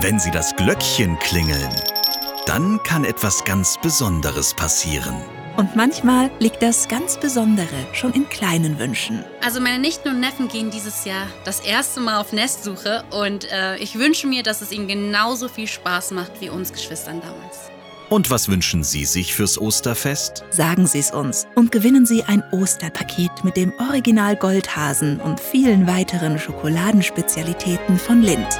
Wenn Sie das Glöckchen klingeln, dann kann etwas ganz Besonderes passieren. Und manchmal liegt das ganz Besondere schon in kleinen Wünschen. Also meine Nichten und Neffen gehen dieses Jahr das erste Mal auf Nestsuche und äh, ich wünsche mir, dass es ihnen genauso viel Spaß macht wie uns Geschwistern damals. Und was wünschen Sie sich fürs Osterfest? Sagen Sie es uns und gewinnen Sie ein Osterpaket mit dem Original Goldhasen und vielen weiteren Schokoladenspezialitäten von Lindt.